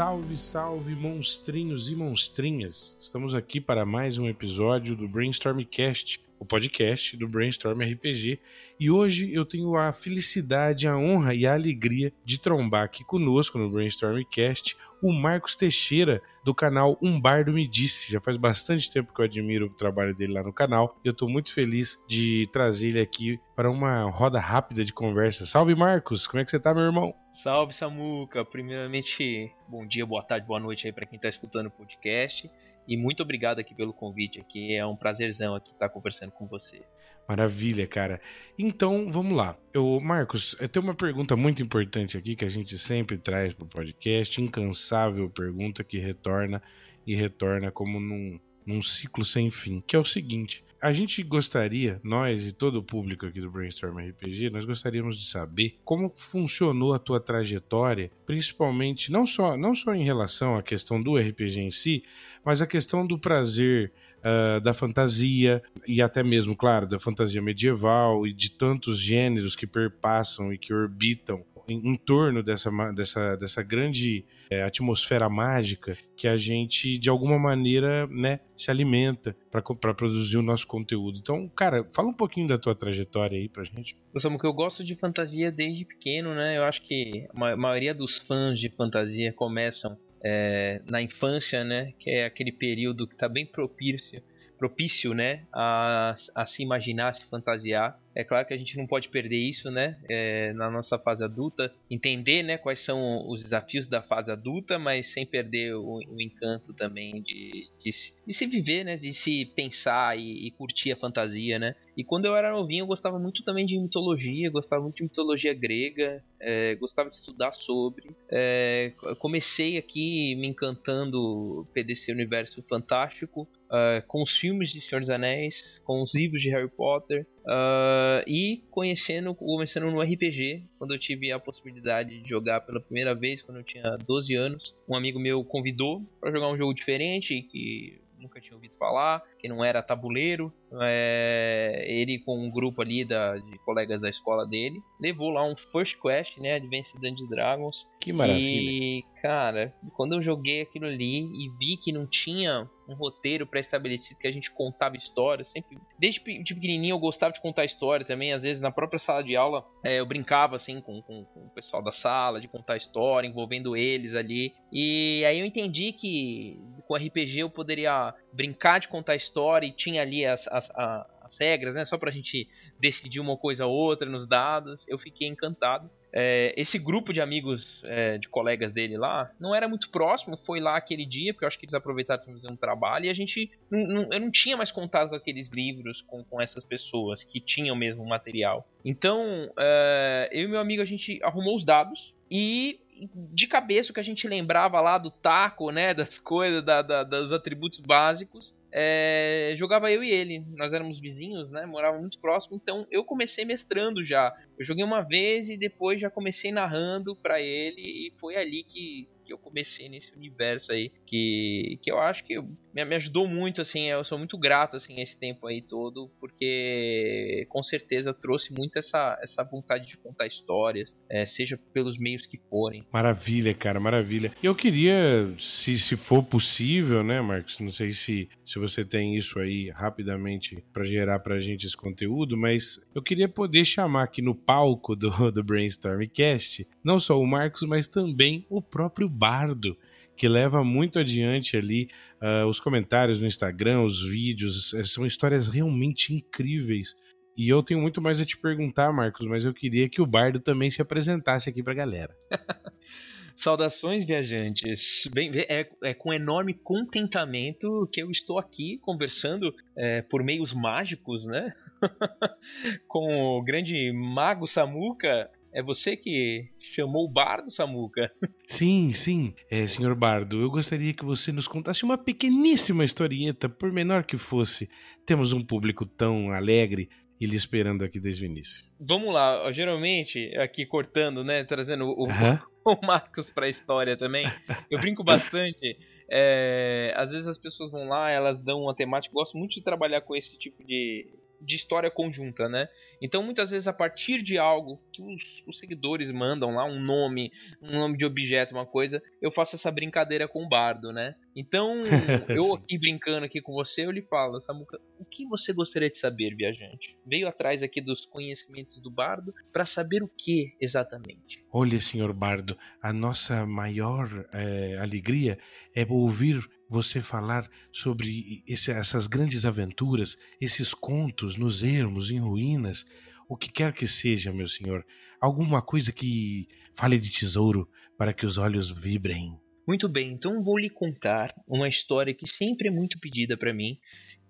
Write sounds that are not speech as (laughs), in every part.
Salve, salve, monstrinhos e monstrinhas! Estamos aqui para mais um episódio do Brainstormcast, o podcast do Brainstorm RPG. E hoje eu tenho a felicidade, a honra e a alegria de trombar aqui conosco no Brainstormcast o Marcos Teixeira, do canal Um Bardo Me Disse. Já faz bastante tempo que eu admiro o trabalho dele lá no canal. E eu estou muito feliz de trazer ele aqui para uma roda rápida de conversa. Salve, Marcos! Como é que você tá, meu irmão? Salve, Samuca! Primeiramente, bom dia, boa tarde, boa noite aí para quem está escutando o podcast. E muito obrigado aqui pelo convite aqui. É um prazerzão aqui estar conversando com você. Maravilha, cara. Então, vamos lá. Eu, Marcos, eu tenho uma pergunta muito importante aqui que a gente sempre traz para o podcast, incansável pergunta que retorna e retorna como num, num ciclo sem fim, que é o seguinte: a gente gostaria, nós e todo o público aqui do Brainstorm RPG, nós gostaríamos de saber como funcionou a tua trajetória, principalmente não só, não só em relação à questão do RPG em si, mas a questão do prazer uh, da fantasia e até mesmo, claro, da fantasia medieval e de tantos gêneros que perpassam e que orbitam em, em torno dessa, dessa, dessa grande é, atmosfera mágica que a gente, de alguma maneira, né, se alimenta para produzir o nosso conteúdo. Então, cara, fala um pouquinho da tua trajetória aí pra gente. que eu gosto de fantasia desde pequeno, né? Eu acho que a maioria dos fãs de fantasia começam é, na infância, né? Que é aquele período que tá bem propício propício, né, a, a se imaginar, a se fantasiar. É claro que a gente não pode perder isso, né, é, na nossa fase adulta, entender, né, quais são os desafios da fase adulta, mas sem perder o, o encanto também de, de, de, se viver, né, de se pensar e, e, curtir a fantasia, né. E quando eu era novinho, eu gostava muito também de mitologia, gostava muito de mitologia grega, é, gostava de estudar sobre. É, comecei aqui me encantando desse universo fantástico, uh, com os filmes de Senhor dos Anéis, com os livros de Harry Potter uh, e conhecendo, começando no RPG, quando eu tive a possibilidade de jogar pela primeira vez, quando eu tinha 12 anos. Um amigo meu convidou para jogar um jogo diferente que nunca tinha ouvido falar, que não era tabuleiro. É, ele com um grupo ali da, de colegas da escola dele levou lá um First Quest, né, Advanced Dungeons Dragons. Que maravilha! E cara, quando eu joguei aquilo ali e vi que não tinha um roteiro pré-estabelecido que a gente contava histórias, sempre desde de pequenininho eu gostava de contar história também, às vezes na própria sala de aula é, eu brincava assim com, com, com, o pessoal da sala de contar história, envolvendo eles ali. E aí eu entendi que com RPG eu poderia brincar de contar história e tinha ali as, as, as regras, né? Só pra gente decidir uma coisa ou outra nos dados. Eu fiquei encantado. É, esse grupo de amigos, é, de colegas dele lá, não era muito próximo, foi lá aquele dia, porque eu acho que eles aproveitaram para fazer um trabalho, e a gente. Não, não, eu não tinha mais contato com aqueles livros, com, com essas pessoas que tinham mesmo material. Então, é, eu e meu amigo, a gente arrumou os dados, e de cabeça o que a gente lembrava lá do taco, né, (laughs) das coisas, da, da, dos atributos básicos, é, jogava eu e ele. Nós éramos vizinhos, né, morávamos muito próximo, então eu comecei mestrando já. Eu joguei uma vez e depois já comecei narrando para ele e foi ali que que eu comecei nesse universo aí, que, que eu acho que me, me ajudou muito, assim, eu sou muito grato, assim, esse tempo aí todo, porque com certeza trouxe muito essa, essa vontade de contar histórias, é, seja pelos meios que forem. Maravilha, cara, maravilha. Eu queria, se, se for possível, né, Marcos, não sei se, se você tem isso aí rapidamente para gerar pra gente esse conteúdo, mas eu queria poder chamar aqui no palco do, do Brainstormcast, não só o Marcos, mas também o próprio bardo que leva muito adiante ali uh, os comentários no Instagram, os vídeos, eh, são histórias realmente incríveis. E eu tenho muito mais a te perguntar, Marcos, mas eu queria que o Bardo também se apresentasse aqui pra galera. (laughs) Saudações, viajantes. Bem, é, é, com enorme contentamento que eu estou aqui conversando é, por meios mágicos, né? (laughs) com o grande mago Samuca é você que chamou o Bardo, Samuca? (laughs) Sim, sim, é, senhor Bardo. Eu gostaria que você nos contasse uma pequeníssima historieta, por menor que fosse. Temos um público tão alegre e lhe esperando aqui desde o início. Vamos lá, geralmente, aqui cortando, né, trazendo o, (laughs) o Marcos para a história também, eu brinco bastante. É, às vezes as pessoas vão lá, elas dão uma temática. Eu gosto muito de trabalhar com esse tipo de, de história conjunta, né? Então, muitas vezes, a partir de algo que os, os, seguidores mandam lá, um nome, um nome de objeto, uma coisa, eu faço essa brincadeira com o bardo, né? Então, (laughs) eu aqui brincando aqui com você, eu lhe falo, Samuca, o que você gostaria de saber, viajante? Veio atrás aqui dos conhecimentos do bardo para saber o que exatamente? Olha, senhor bardo, a nossa maior é, alegria é ouvir você falar sobre esse, essas grandes aventuras, esses contos nos ermos, em ruínas, o que quer que seja, meu senhor, alguma coisa que fale de tesouro para que os olhos vibrem. Muito bem, então vou lhe contar uma história que sempre é muito pedida para mim,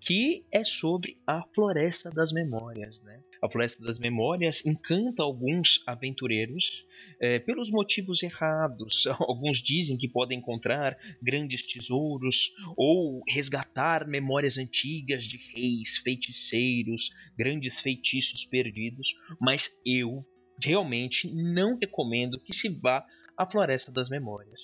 que é sobre a Floresta das Memórias. Né? A Floresta das Memórias encanta alguns aventureiros é, pelos motivos errados. (laughs) Alguns dizem que podem encontrar grandes tesouros ou resgatar memórias antigas de reis, feiticeiros, grandes feitiços perdidos, mas eu realmente não recomendo que se vá à Floresta das Memórias,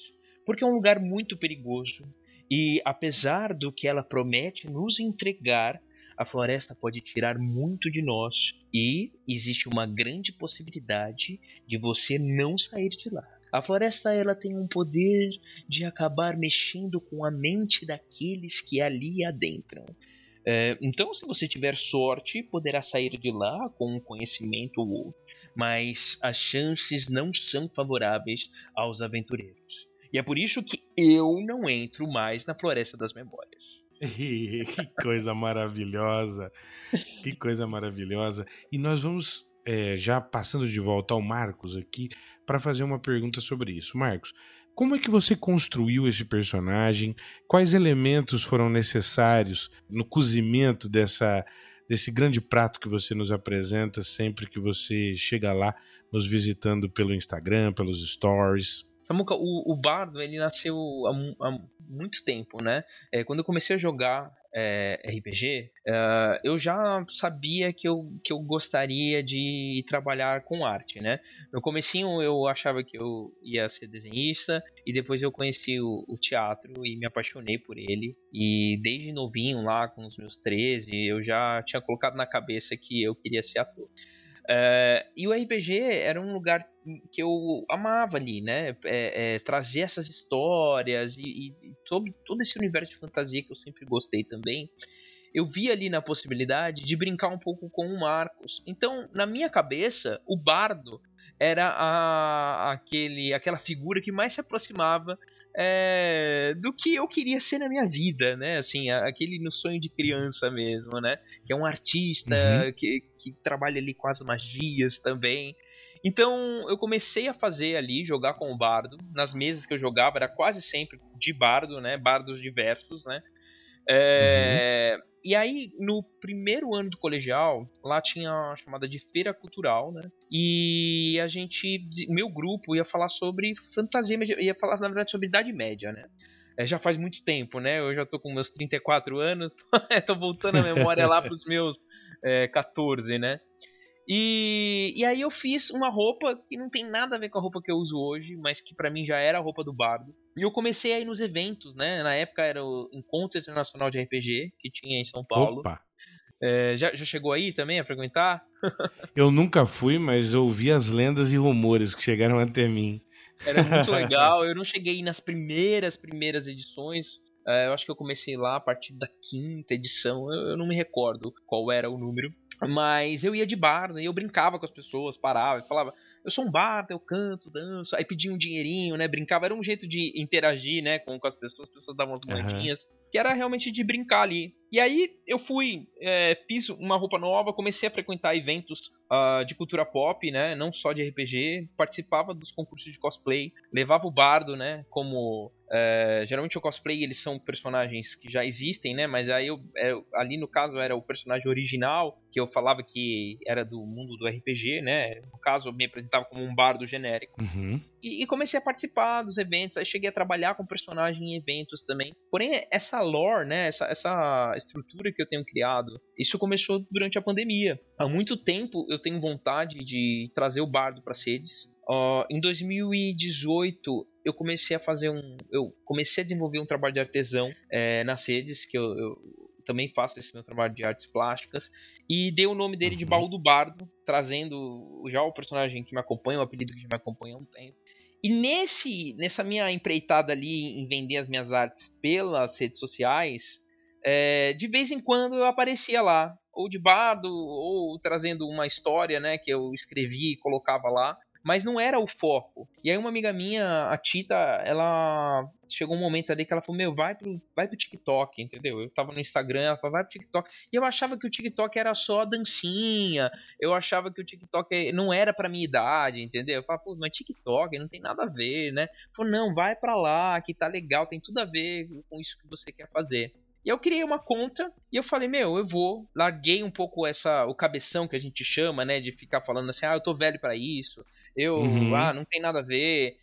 porque é um lugar muito perigoso e apesar do que ela promete nos entregar, a floresta pode tirar muito de nós e existe uma grande possibilidade de você não sair de lá. A floresta ela tem um poder de acabar mexendo com a mente daqueles que ali adentram. É, então, se você tiver sorte, poderá sair de lá com um conhecimento ou outro, mas as chances não são favoráveis aos aventureiros. E é por isso que eu não entro mais na Floresta das Memórias. (laughs) que coisa maravilhosa! Que coisa maravilhosa! E nós vamos é, já passando de volta ao Marcos aqui para fazer uma pergunta sobre isso. Marcos, como é que você construiu esse personagem? Quais elementos foram necessários no cozimento dessa, desse grande prato que você nos apresenta sempre que você chega lá, nos visitando pelo Instagram, pelos stories? Samuca, o, o Bardo, ele nasceu há, há muito tempo, né? É, quando eu comecei a jogar é, RPG, é, eu já sabia que eu, que eu gostaria de trabalhar com arte, né? No comecinho eu achava que eu ia ser desenhista e depois eu conheci o, o, teatro e me apaixonei por ele. E desde novinho lá, com os meus 13, eu já tinha colocado na cabeça que eu queria ser ator. Uh, e o RPG era um lugar que eu amava ali, né? É, é, trazer essas histórias e, e, todo, todo esse universo de fantasia que eu sempre gostei também. Eu vi ali na possibilidade de brincar um pouco com o Marcos. Então, na minha cabeça, o bardo era a, aquele, aquela figura que mais se aproximava é, do que eu queria ser na minha vida, né? Assim, aquele meu sonho de criança mesmo, né? Que é um artista uhum. que, que trabalha ali com as magias também. Então eu comecei a fazer ali, jogar com o bardo. Nas mesas que eu jogava era quase sempre de bardo, né? Bardos diversos, né? É, uhum. E aí, no primeiro ano do colegial, lá tinha a chamada de feira cultural, né? E a gente, meu grupo ia falar sobre fantasia, ia falar na verdade sobre Idade Média, né? É, já faz muito tempo, né? Eu já tô com meus 34 anos, (laughs) tô voltando a memória lá pros meus é, 14, né? E, e aí eu fiz uma roupa que não tem nada a ver com a roupa que eu uso hoje, mas que para mim já era a roupa do bardo. E eu comecei a ir nos eventos, né? Na época era o Encontro Internacional de RPG, que tinha em São Paulo. Opa! É, já, já chegou aí também a frequentar? (laughs) eu nunca fui, mas ouvi as lendas e rumores que chegaram até mim. Era muito (laughs) legal. Eu não cheguei nas primeiras, primeiras edições. É, eu acho que eu comecei lá a partir da quinta edição. Eu, eu não me recordo qual era o número. Mas eu ia de bar, né? Eu brincava com as pessoas, parava e falava: eu sou um bardo, eu canto, danço, aí pedia um dinheirinho, né? Brincava, era um jeito de interagir, né, com, com as pessoas, as pessoas davam as moedinhas, uhum. Que era realmente de brincar ali. E aí eu fui, é, fiz uma roupa nova, comecei a frequentar eventos uh, de cultura pop, né? Não só de RPG, participava dos concursos de cosplay, levava o bardo, né? Como é, geralmente o cosplay eles são personagens que já existem, né? Mas aí eu, é, ali no caso era o personagem original que eu falava que era do mundo do RPG, né? No caso eu me apresentava como um bardo genérico. Uhum. E, e, comecei a participar dos eventos, aí cheguei a trabalhar com personagem em eventos também. Porém essa lore, né? Essa, essa estrutura que eu tenho criado, isso começou durante a pandemia. Há muito tempo eu tenho vontade de trazer o bardo para sedes. Uh, em 2018 eu comecei a fazer um, eu comecei a desenvolver um trabalho de artesão é, nas sedes que eu, eu também faço esse meu trabalho de artes plásticas. E dei o nome dele de uhum. Baú do Bardo, trazendo já o personagem que me acompanha, o apelido que me acompanha há um tempo. E nesse, nessa minha empreitada ali em vender as minhas artes pelas redes sociais, é, de vez em quando eu aparecia lá, ou de bardo, ou trazendo uma história né, que eu escrevi e colocava lá mas não era o foco. E aí uma amiga minha, a Tita, ela chegou um momento ali que ela falou: "Meu, vai pro vai pro TikTok", entendeu? Eu tava no Instagram, ela falou: "Vai pro TikTok". E eu achava que o TikTok era só dancinha. Eu achava que o TikTok não era para minha idade, entendeu? Eu falava: "Pô, mas TikTok não tem nada a ver, né?". Falou: "Não, vai para lá, que tá legal, tem tudo a ver com isso que você quer fazer". E eu criei uma conta e eu falei, meu, eu vou. Larguei um pouco essa o cabeção que a gente chama, né, de ficar falando assim, ah, eu tô velho para isso. Eu, uhum. ah, não tem nada a ver.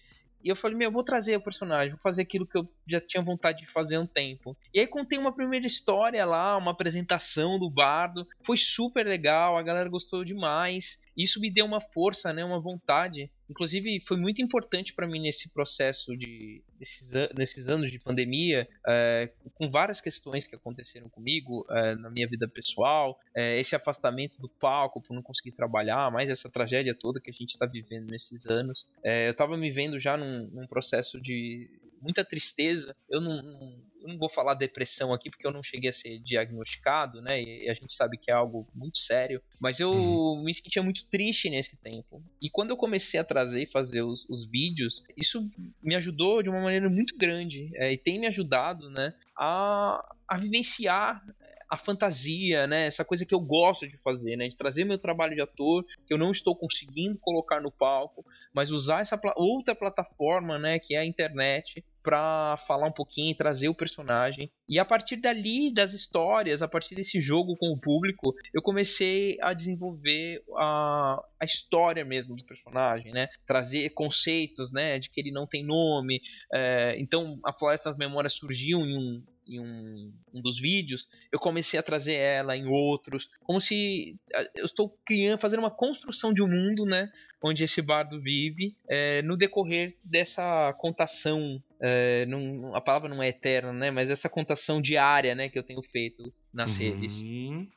E eu falei, meu, eu vou trazer o personagem, vou fazer aquilo que eu já tinha vontade de fazer há um tempo. E aí contei uma primeira história lá, uma apresentação do bardo. Foi super legal, a galera gostou demais. Isso me deu uma força, né, uma vontade. Inclusive, foi muito importante para mim nesse processo de nesses, nesses anos de pandemia, é, com várias questões que aconteceram comigo é, na minha vida pessoal, é, esse afastamento do palco por não conseguir trabalhar, mais essa tragédia toda que a gente está vivendo nesses anos. eu estava me vendo já num, num processo de muita tristeza. Eu não, não, eu não, vou falar depressão aqui porque eu não cheguei a ser diagnosticado, né? E a gente sabe que é algo muito sério. Mas eu uhum. me sentia muito triste nesse tempo. E quando eu comecei a trazer e fazer os, os vídeos, isso me ajudou de uma maneira muito grande. É, e tem me ajudado, né? A, a vivenciar a fantasia, né? Essa coisa que eu gosto de fazer, né? De trazer meu trabalho de ator, que eu não estou conseguindo colocar no palco, mas usar essa outra plataforma, né? Que é a internet, para falar um pouquinho trazer o personagem. E a partir dali, das histórias, a partir desse jogo com o público, eu comecei a desenvolver a, a história mesmo do personagem, né? Trazer conceitos, né? De que ele não tem nome. É, então, a Floresta das Memórias surgiu em um, em um, um, dos vídeos, eu comecei a trazer ela em outros, como se eu estou criando, fazendo uma construção de um mundo, né, onde esse bardo vive, é, no decorrer dessa contação, é, não, a palavra não é eterna, né, mas essa contação diária, né, que eu tenho feito nas uhum, redes.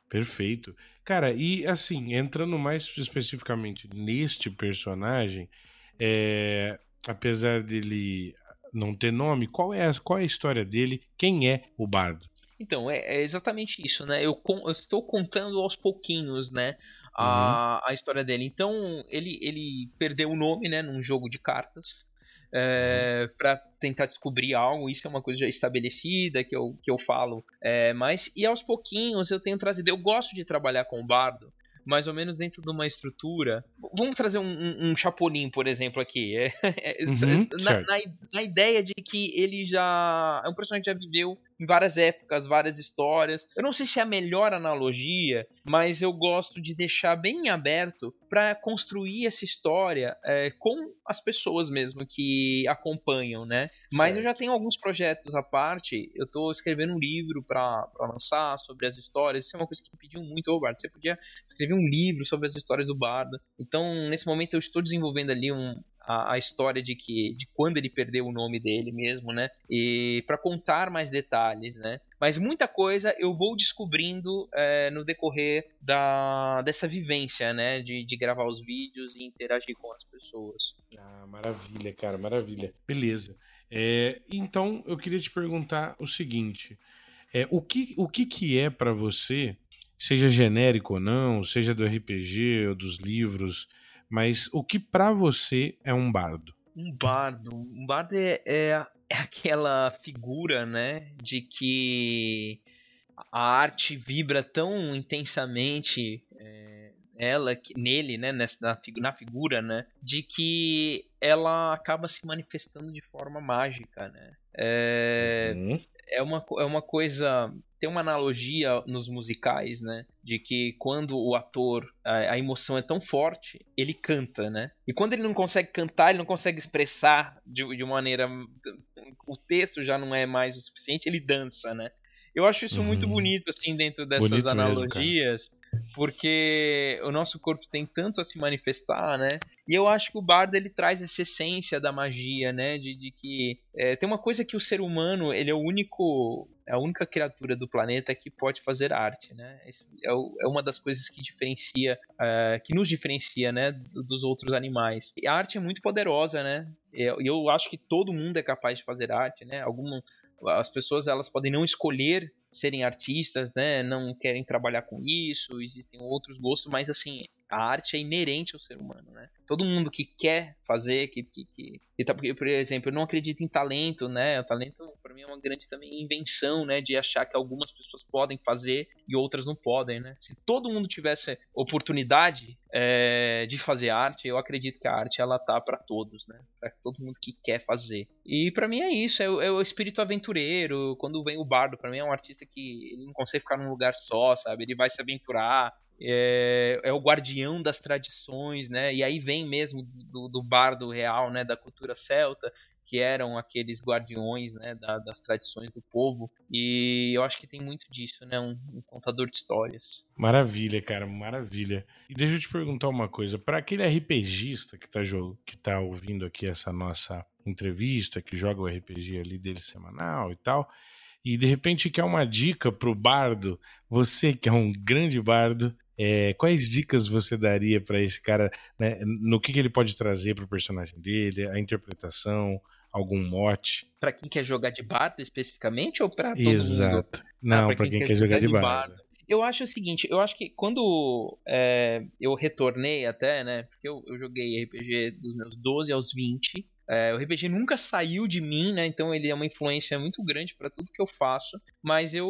Perfeito. Cara, e assim, entrando mais especificamente neste personagem, é, apesar dele não ter nome, qual é, a, qual é a história dele? Quem é o bardo? Então, é, é exatamente isso, né? Eu, eu, estou contando aos pouquinhos, né? A, uhum. a história dele. Então, ele, ele perdeu o nome, né? Num jogo de cartas. É, uhum. para tentar descobrir algo, isso é uma coisa já estabelecida que eu, que eu falo. É, mas, e aos pouquinhos eu tenho trazido. Eu gosto de trabalhar com o bardo, mais ou menos dentro de uma estrutura. Vamos trazer um, um, um Chapolin, por exemplo, aqui. É, (laughs) é, uhum, na, na, na, ideia de que ele já é um personagem que já viveu em várias épocas, várias histórias. Eu não sei se é a melhor analogia, mas eu gosto de deixar bem aberto para construir essa história é, com as pessoas mesmo que acompanham, né? Mas certo. eu já tenho alguns projetos à parte. Eu estou escrevendo um livro para lançar sobre as histórias. Isso é uma coisa que me pediu muito, ô Bardo. Você podia escrever um livro sobre as histórias do Bardo. Então, nesse momento, eu estou desenvolvendo ali um, a, a, história de que de quando ele perdeu o nome dele mesmo, né? E para contar mais detalhes, né? Mas muita coisa eu vou descobrindo é, no decorrer da, dessa vivência, né? De, de gravar os vídeos e interagir com as pessoas. Ah, maravilha, cara, maravilha. Beleza. É, então eu queria te perguntar o seguinte: é, o, que, o que, que é para você, seja genérico ou não, seja do RPG ou dos livros, mas o que para você é um bardo? Um bardo. Um bardo é, é, é aquela figura, né? De que a arte vibra tão intensamente é, ela nele, né, nessa, na, na, figura, né, de que ela acaba se manifestando de forma mágica, né. É, uhum. É, uma, é uma coisa tem uma analogia nos musicais, né? De que quando o ator, a, a, emoção é tão forte, ele canta, né? E quando ele não consegue cantar, ele não consegue expressar de, de maneira. O texto já não é mais o suficiente, ele dança, né? Eu acho isso uhum. muito bonito, assim, dentro dessas bonito analogias. Mesmo, porque o nosso corpo tem tanto a se manifestar, né? E eu acho que o bardo ele traz essa essência da magia, né? De, de que é, tem uma coisa que o ser humano ele é o único é a única criatura do planeta que pode fazer arte, né? Isso é, é uma das coisas que diferencia, uh, que nos diferencia, né, dos outros animais. E a arte é muito poderosa, né? E eu, eu acho que todo mundo é capaz de fazer arte, né? Alguma, as pessoas elas podem não escolher serem artistas, né? Não querem trabalhar com isso, existem outros gostos, mas assim, a arte é inerente ao ser humano, né? Todo mundo que quer fazer, que, que, que, que tá, por exemplo, eu não acredito em talento, né? O talento mim é uma grande também invenção, né? De achar que algumas pessoas podem fazer e outras não podem, né? Se todo mundo tivesse oportunidade é, de fazer arte, eu acredito que a arte ela tá para todos, né? Para todo mundo que quer fazer. E para mim é isso, é, é, o espírito aventureiro. Quando vem o bardo, para mim é um artista que ele não consegue ficar num lugar só, sabe? Ele vai se aventurar, é, é, o guardião das tradições, né? E aí vem mesmo do, do bardo real, né? Da cultura celta, que eram aqueles guardiões, né? Da, das tradições do povo. E eu acho que tem muito disso, né? Um, um, contador de histórias. Maravilha, cara, maravilha. E deixa eu te perguntar uma coisa: para aquele RPGista que tá, que tá ouvindo aqui essa nossa entrevista, que joga o RPG ali dele semanal e tal e de repente quer uma dica pro bardo, você que é um grande bardo, é, quais dicas você daria para esse cara, né, no que, que ele pode trazer para o personagem dele, a interpretação, algum mote? Para quem quer jogar de bardo especificamente ou para todo Exato. mundo? Exato. Não, ah, para quem, quem, quer jogar, de, bardo. bardo. Eu acho o seguinte, eu acho que quando é, eu retornei até, né, porque eu, eu joguei RPG dos meus 12 aos 20, é, o RPG nunca saiu de mim, né? Então ele é uma influência muito grande para tudo que eu faço. Mas eu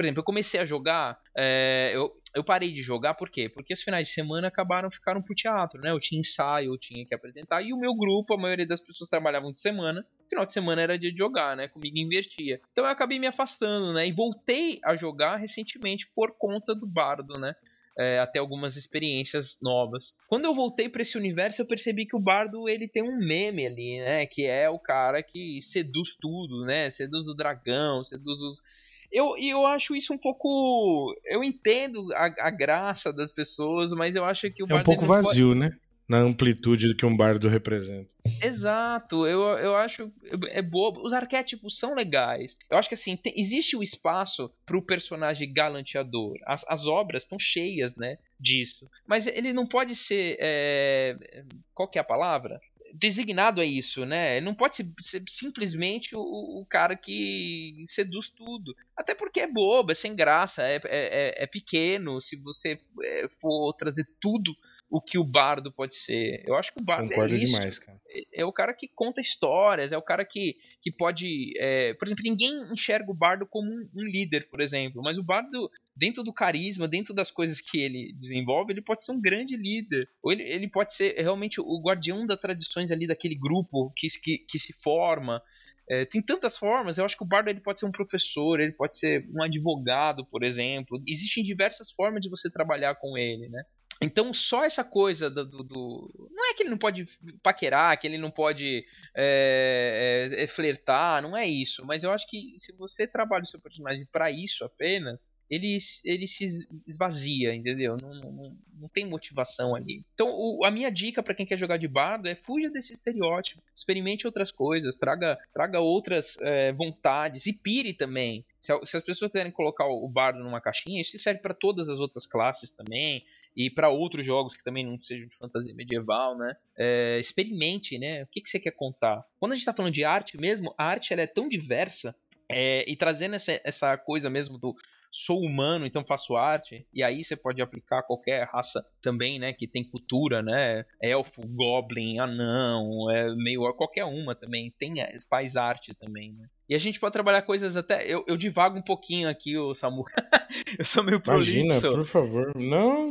por exemplo, eu comecei a jogar, é, eu, eu parei de jogar por quê? Porque os finais de semana acabaram ficaram pro teatro, né? Eu tinha ensaio, eu tinha que apresentar, e o meu grupo, a maioria das pessoas trabalhavam de semana, final de semana era dia de jogar, né? Comigo invertia. Então eu acabei me afastando, né? E voltei a jogar recentemente por conta do bardo, né? É, até algumas experiências novas. Quando eu voltei para esse universo, eu percebi que o Bardo ele tem um meme ali, né? Que é o cara que seduz tudo, né? Seduz o dragão, seduz os eu, eu acho isso um pouco. Eu entendo a, a graça das pessoas, mas eu acho que o É um pouco vazio, pode... né? Na amplitude que um bardo representa. Exato, eu, eu acho. É bobo. Os arquétipos são legais. Eu acho que assim, tem, existe o espaço pro personagem galanteador. As, as obras estão cheias, né? Disso. Mas ele não pode ser. É... Qual que é a palavra? Designado a isso, né? Não pode ser, ser simplesmente o, o, cara que seduz tudo. Até porque é bobo, é sem graça, é, é, é, é pequeno. Se você é, for trazer tudo o que o bardo pode ser. Eu acho que o bardo é Concordo é isso. demais, cara. É, é, o cara que conta histórias, é o cara que, que pode. É, por exemplo, ninguém enxerga o bardo como um, um, líder, por exemplo, mas o bardo, dentro do carisma, dentro das coisas que ele desenvolve, ele pode ser um grande líder. Ou ele, ele pode ser realmente o guardião das tradições ali daquele grupo que, que, que se forma. É, tem tantas formas, eu acho que o bardo ele pode ser um professor, ele pode ser um advogado, por exemplo. Existem diversas formas de você trabalhar com ele, né? Então, só essa coisa do, do, do, Não é que ele não pode paquerar, que ele não pode é, é, é, flertar, não é isso. Mas eu acho que se você trabalha o seu personagem para isso apenas, ele, ele se esvazia, entendeu? Não, não, não tem motivação ali. Então, o, a minha dica para quem quer jogar de bardo é fuja desse estereótipo, experimente outras coisas, traga, traga outras é, vontades e pire também. Se, se as pessoas querem colocar o bardo numa caixinha, isso serve para todas as outras classes também e para outros jogos que também não sejam de fantasia medieval, né? É, experimente, né? O que, que você quer contar? Quando a gente está falando de arte mesmo, a arte ela é tão diversa é, e trazendo essa, essa coisa mesmo do sou humano, então faço arte. E aí você pode aplicar qualquer raça também, né? Que tem cultura, né? Elfo, goblin, anão, é meio qualquer uma também. Tem, faz arte também, né? E a gente pode trabalhar coisas até. Eu, eu divago um pouquinho aqui, o Samu. (laughs) eu sou meio prolixo. Imagina, por favor. Não,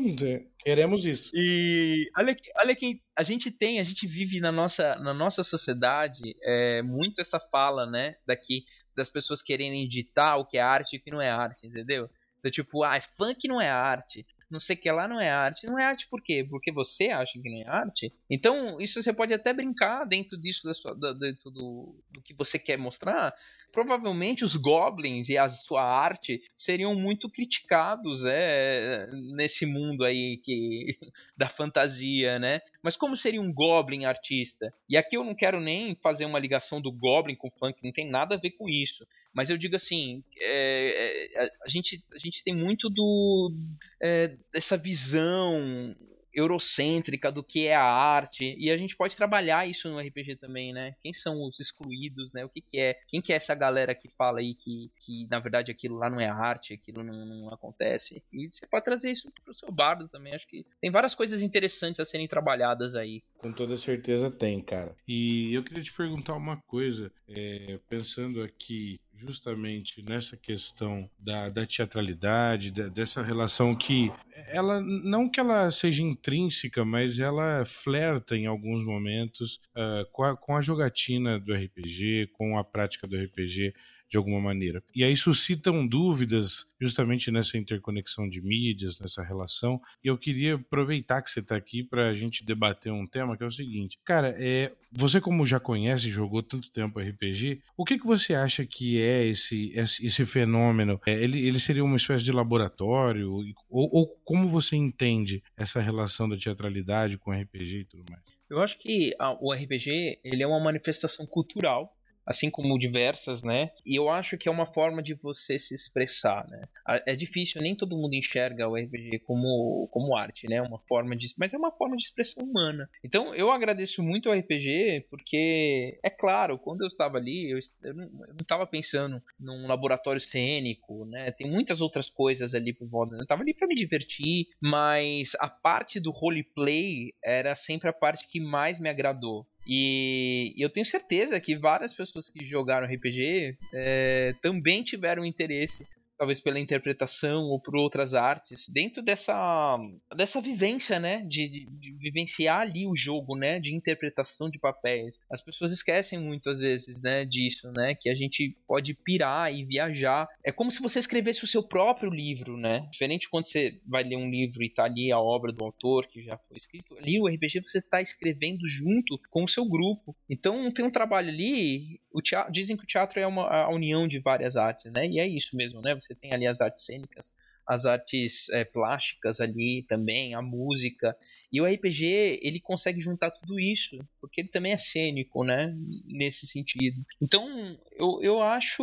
queremos isso. E olha, olha que a gente tem, a gente vive na nossa, na nossa sociedade é, muito essa fala, né? Daqui das pessoas querendo editar o que é arte e o que não é arte, entendeu? Então, tipo, ah, funk não é arte. Não sei o que lá não é arte. Não é arte por quê? Porque você acha que não é arte? Então, isso você pode até brincar dentro disso, da sua, dentro do, do que você quer mostrar, provavelmente os goblins e a sua arte seriam muito criticados é, nesse mundo aí que (laughs) da fantasia, né? Mas como seria um goblin artista? E aqui eu não quero nem fazer uma ligação do goblin com funk, não tem nada a ver com isso. Mas eu digo assim, é, é, a, gente, a gente tem muito do é, dessa visão eurocêntrica do que é a arte e a gente pode trabalhar isso no RPG também, né? Quem são os excluídos, né? O que, que é? Quem que é essa galera que fala aí que, que na verdade aquilo lá não é arte, aquilo não, não acontece? E você pode trazer isso pro seu bardo também. Acho que tem várias coisas interessantes a serem trabalhadas aí. Com toda certeza tem, cara. E eu queria te perguntar uma coisa, é, pensando aqui justamente nessa questão da, da teatralidade, da, dessa relação que ela não que ela seja intrínseca, mas ela flerta em alguns momentos uh, com, a, com a jogatina do RPG, com a prática do RPG de alguma maneira. E aí suscitam dúvidas justamente nessa interconexão de mídias, nessa relação. E eu queria aproveitar que você está aqui para a gente debater um tema que é o seguinte. Cara, é, você como já conhece e jogou tanto tempo RPG, o que, que você acha que é esse, esse, esse fenômeno? É, ele, ele seria uma espécie de laboratório? Ou, ou como você entende essa relação da teatralidade com RPG e tudo mais? Eu acho que a, o RPG ele é uma manifestação cultural assim como diversas, né? E eu acho que é uma forma de você se expressar, né? É difícil, nem todo mundo enxerga o RPG como, como arte, né? Uma forma de, mas é uma forma de expressão humana. Então eu agradeço muito ao RPG porque é claro, quando eu estava ali, eu, eu não estava pensando num laboratório cênico, né? Tem muitas outras coisas ali por volta. Eu estava ali para me divertir, mas a parte do roleplay era sempre a parte que mais me agradou. E eu tenho certeza que várias pessoas que jogaram RPG é, também tiveram interesse talvez pela interpretação ou por outras artes, dentro dessa, dessa vivência, né, de, de, de, vivenciar ali o jogo, né, de interpretação de papéis. As pessoas esquecem muitas vezes, né, disso, né, que a gente pode pirar e viajar. É como se você escrevesse o seu próprio livro, né, diferente quando você vai ler um livro e tá ali a obra do autor que já foi escrito. Ali o RPG você tá escrevendo junto com o seu grupo. Então tem um trabalho ali. O teatro, dizem que o teatro é uma a união de várias artes, né, e é isso mesmo, né, você tem ali as artes cênicas, as artes é, plásticas ali também, a música. E o RPG, ele consegue juntar tudo isso, porque ele também é cênico, né? Nesse sentido. Então, eu, eu acho.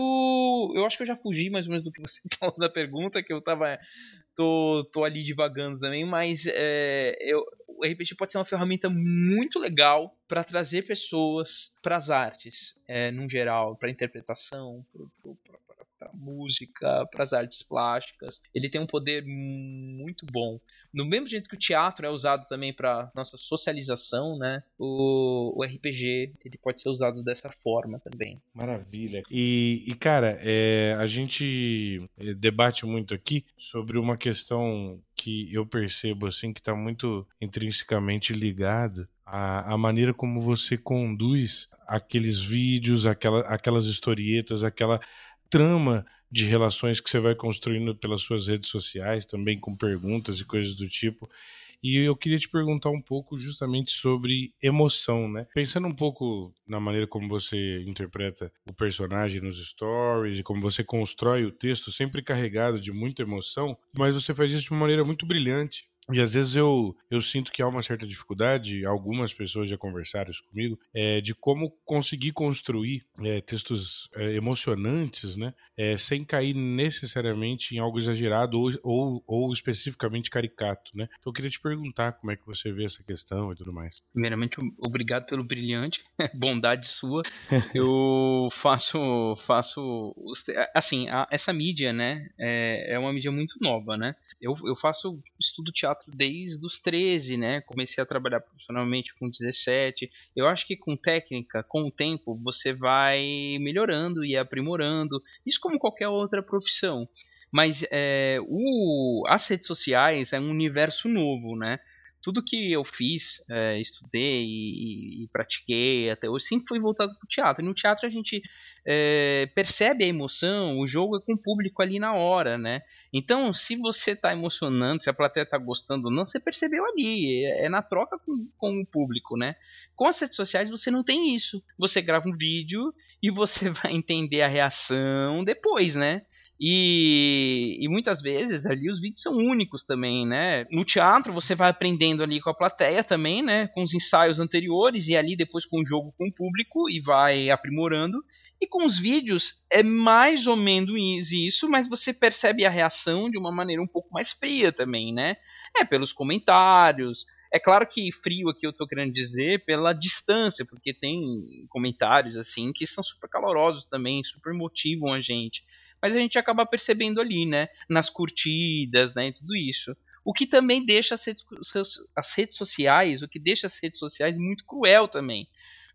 Eu acho que eu já fugi mais ou menos do que você (laughs) falou da pergunta, que eu tava. Tô, tô ali divagando também, mas é, eu, o RPG pode ser uma ferramenta muito legal para trazer pessoas para as artes, é, num geral, para interpretação, música, para as artes plásticas. Ele tem um poder muito bom. No mesmo jeito que o teatro é usado também para nossa socialização, né? O, o, RPG ele pode ser usado dessa forma também. Maravilha. E, e cara, é, a gente é, debate muito aqui sobre uma questão que eu percebo assim que está muito intrinsecamente ligada à, à maneira como você conduz aqueles vídeos, aquela, aquelas historietas, aquela trama de relações que você vai construindo pelas suas redes sociais, também com perguntas e coisas do tipo. E eu queria te perguntar um pouco justamente sobre emoção, né? Pensando um pouco na maneira como você interpreta o personagem nos stories e como você constrói o texto, sempre carregado de muita emoção, mas você faz isso de uma maneira muito brilhante. E às vezes eu, eu sinto que há uma certa dificuldade, algumas pessoas já conversaram isso comigo, é, de como conseguir construir é, textos é, emocionantes, né? É, sem cair necessariamente em algo exagerado ou, ou, ou, especificamente caricato, né? Então eu queria te perguntar como é que você vê essa questão e tudo mais. Primeiramente, obrigado pelo brilhante, (laughs) bondade sua. eu faço, faço, assim, a, essa mídia, né? É, é uma mídia muito nova, né? Eu, eu faço estudo teatro teatro desde os 13, né? Comecei a trabalhar profissionalmente com 17. Eu acho que com técnica, com o tempo, você vai melhorando e aprimorando. Isso como qualquer outra profissão. Mas é, o, as redes sociais é um universo novo, né? Tudo que eu fiz, é, estudei e, e, pratiquei até hoje, sempre foi voltado para o teatro. E no teatro a gente é, percebe a emoção, o jogo é com o público ali na hora, né? Então, se você está emocionando, se a plateia está gostando ou não, você percebeu ali, é, é na troca com, com o público, né? Com as redes sociais você não tem isso. Você grava um vídeo e você (laughs) vai entender a reação depois, né? E, e, muitas vezes ali os vídeos são únicos também, né? No teatro você vai aprendendo ali com a plateia também, né? Com os ensaios anteriores e ali depois com o jogo com o público e vai aprimorando. E com os vídeos é mais ou menos isso, mas você percebe a reação de uma maneira um pouco mais fria também, né? É pelos comentários. É claro que frio aqui eu tô querendo dizer pela distância, porque tem comentários assim que são super calorosos também, super motivam a gente mas a gente acaba percebendo ali, né, nas curtidas, né, e tudo isso. O que também deixa as redes, as redes sociais, o que deixa as redes sociais muito cruel também.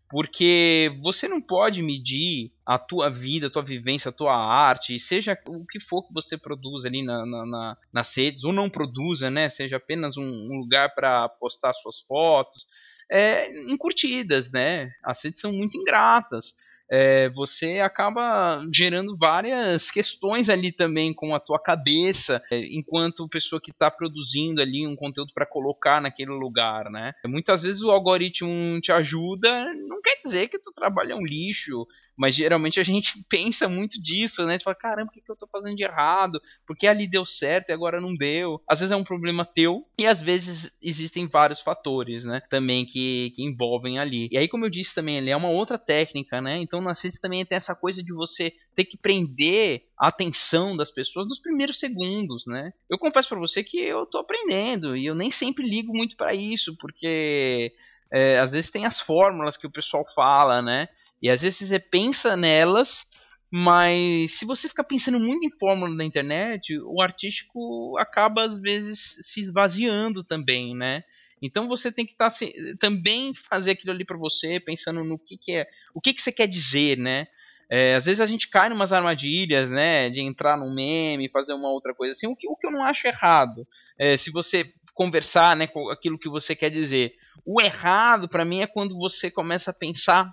Porque você não pode medir a tua vida, a tua vivência, a tua arte, seja o que for que você produza ali na, na, na, nas redes, ou não produza, né? Seja apenas um, um lugar para postar suas fotos, é, em curtidas, né? As redes são muito ingratas é, você acaba gerando várias questões ali também com a tua cabeça, é, enquanto pessoa que está produzindo ali um conteúdo para colocar naquele lugar, né? Muitas vezes o algoritmo te ajuda, não quer dizer que tu trabalho é um lixo, mas geralmente a gente (laughs) pensa muito disso, né? Tipo, caramba, o que, que eu tô fazendo de errado? Porque ali deu certo e agora não deu. Às vezes é um problema teu e às vezes existem vários fatores, né? Também que, que envolvem ali. E aí, como eu disse também, ele é uma outra técnica, né? Então na também tem essa coisa de você ter que prender a atenção das pessoas nos primeiros segundos, né? Eu confesso para você que eu tô aprendendo e eu nem sempre ligo muito para isso, porque é, às vezes tem as fórmulas que o pessoal fala, né? E às vezes você pensa nelas, mas se você ficar pensando muito em fórmula na internet, o artístico acaba às vezes se esvaziando também, né? Então você tem que estar tá, também fazer aquilo ali para você, pensando no que, que é, o que, que você quer dizer, né? É, às vezes a gente cai em umas armadilhas, né? De entrar num meme, fazer uma outra coisa assim, o que, o que eu não acho errado. É, se você conversar, né, com aquilo que você quer dizer. O errado para mim é quando você começa a pensar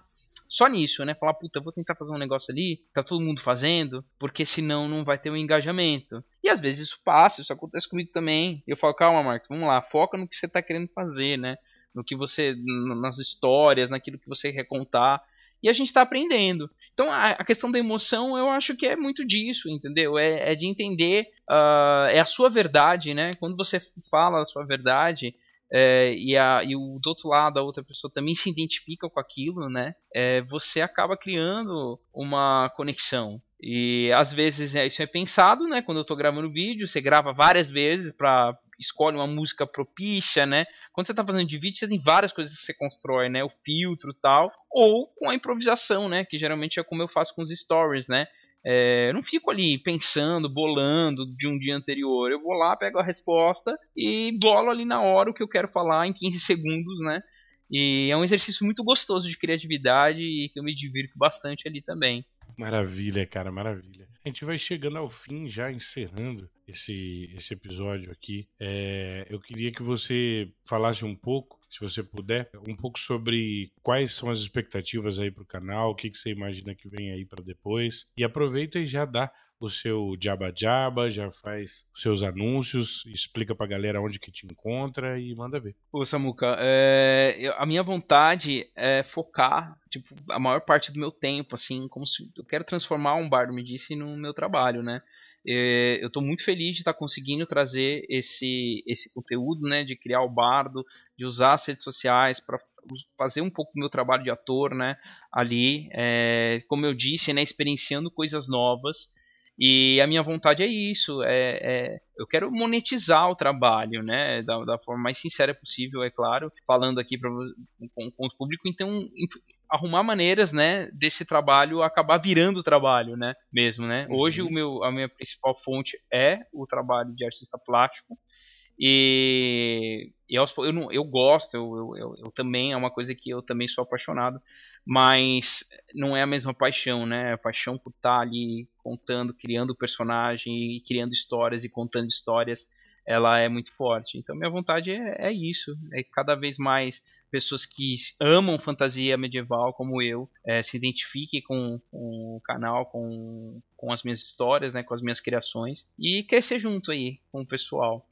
só nisso, né? Falar, puta, vou tentar fazer um negócio ali, tá todo mundo fazendo, porque senão não vai ter um engajamento. E às vezes isso passa, isso acontece comigo também. Eu falo, calma, Marcos, vamos lá, foca no que você tá querendo fazer, né? No que você, nas histórias, naquilo que você quer contar. E a gente está aprendendo. Então a, a, questão da emoção, eu acho que é muito disso, entendeu? É, é de entender, uh, é a sua verdade, né? Quando você fala a sua verdade, é, e, a, e o do outro lado a outra pessoa também se identifica com aquilo, né? É, você acaba criando uma conexão. E às vezes é, isso é pensado, né? Quando eu estou gravando vídeo, você grava várias vezes para escolhe uma música propícia, né? Quando você está fazendo de vídeo, você tem várias coisas que você constrói, né? O filtro tal, ou com a improvisação, né? Que geralmente é como eu faço com os stories, né? É, não fico ali pensando, bolando de um dia anterior. Eu vou lá, pego a resposta e bolo ali na hora o que eu quero falar em 15 segundos, né? E é um exercício muito gostoso de criatividade e que eu me divirto bastante ali também. Maravilha, cara, maravilha. A gente vai chegando ao fim, já encerrando esse, esse episódio aqui. É, eu queria que você falasse um pouco, se você puder, um pouco sobre quais são as expectativas aí para o canal, o que, que você imagina que vem aí para depois. E aproveita e já dá o seu Jabba, já faz os seus anúncios, explica pra galera onde que te encontra e manda ver. Ô Samuca, é, a minha vontade é focar, tipo, a maior parte do meu tempo, assim, como se eu quero transformar um bardo me disse no meu trabalho, né? É, eu estou muito feliz de estar tá conseguindo trazer esse, esse conteúdo, né, de criar o bardo, de usar as redes sociais para fazer um pouco do meu trabalho de ator, né, ali, é, como eu disse, né, experienciando coisas novas e a minha vontade é isso, é, é eu quero monetizar o trabalho, né, da, da, forma mais sincera possível, é claro, falando aqui pra, com, com o público, então arrumar maneiras, né, desse trabalho acabar virando trabalho, né, mesmo, né. Uhum. Hoje o meu, a minha principal fonte é o trabalho de artista plástico e, eu, eu, não, eu gosto, eu, eu, eu, também é uma coisa que eu também sou apaixonado, mas não é a mesma paixão, né? A paixão por estar ali contando, criando personagem criando histórias e contando histórias ela é muito forte. Então minha vontade é, é isso, é cada vez mais pessoas que amam fantasia medieval como eu é, se identifiquem com, com, o canal, com, com as minhas histórias, né, com as minhas criações e crescer junto aí com o pessoal.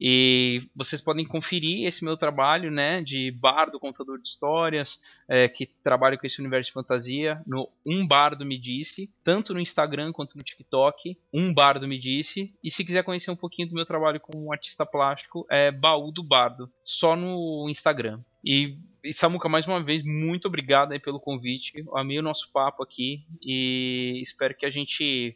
E vocês podem conferir esse meu trabalho, né, de bardo, contador de histórias, é, que trabalho com esse universo de fantasia, no Um Bardo Me Disse, tanto no Instagram quanto no TikTok, Um Bardo Me Disse. E se quiser conhecer um pouquinho do meu trabalho como artista plástico, é Baú do Bardo, só no Instagram. E, e Samuca, mais uma vez, muito obrigado pelo convite. Amei o nosso papo aqui e espero que a gente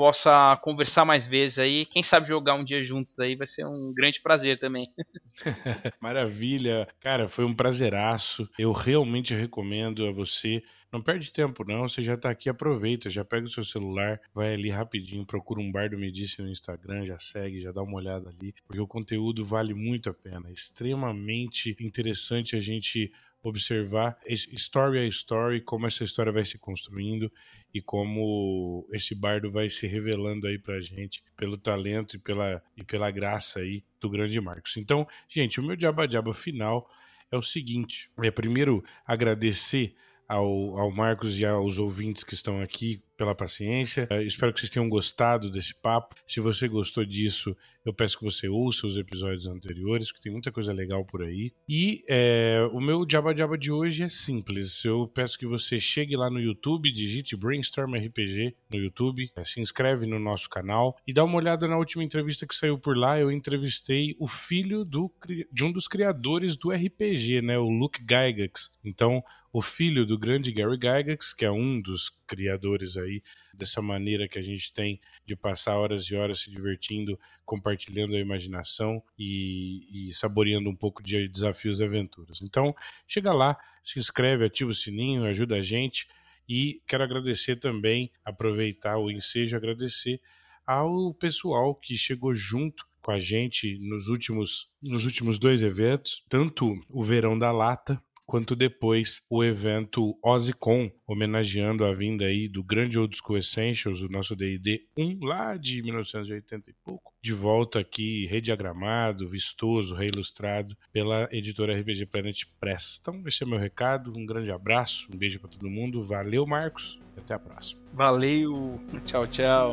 possa conversar mais vezes aí. Quem sabe jogar um dia juntos aí vai ser um grande prazer também. (laughs) (laughs) Maravilha. Cara, foi um prazeraço. Eu realmente recomendo a você. Não perde tempo, não. Você já tá aqui, aproveita, já pega o seu celular, vai ali rapidinho, procura um bar do Medici no Instagram, já segue, já dá uma olhada ali, porque o conteúdo vale muito a pena. É extremamente interessante a gente observar story a story, como essa história vai se construindo e como esse bardo vai se revelando aí pra gente pelo talento e pela, e pela graça aí do grande Marcos. Então, gente, o meu diaba-diaba final é o seguinte: é primeiro agradecer ao, ao Marcos e aos ouvintes que estão aqui pela paciência. Eu espero que vocês tenham gostado desse papo. Se você gostou disso, eu peço que você ouça os episódios anteriores, que tem muita coisa legal por aí. E é, o meu Jabba Jabba de hoje é simples. Eu peço que você chegue lá no YouTube, digite Brainstorm RPG no YouTube, é, se inscreve no nosso canal e dá uma olhada na última entrevista que saiu por lá. Eu entrevistei o filho do, de um dos criadores do RPG, né, o Luke Gygax. Então, o filho do grande Gary Gygax, que é um dos criadores aí dessa maneira que a gente tem de passar horas e horas se divertindo, compartilhando a imaginação e, e saboreando um pouco de desafios e aventuras. Então, chega lá, se inscreve, ativa o sininho, ajuda a gente e quero agradecer também, aproveitar o ensejo, agradecer ao pessoal que chegou junto com a gente nos últimos, nos últimos dois eventos, tanto o Verão da Lata, quanto depois o evento OzzyCon, homenageando a vinda aí do grande Old School Essentials, o nosso D&D 1 lá de 1980 e pouco, de volta aqui rediagramado, vistoso, reilustrado pela editora RPG Planet Press. Então esse é meu recado, um grande abraço, um beijo para todo mundo, valeu Marcos, e até a próxima. Valeu, tchau, tchau.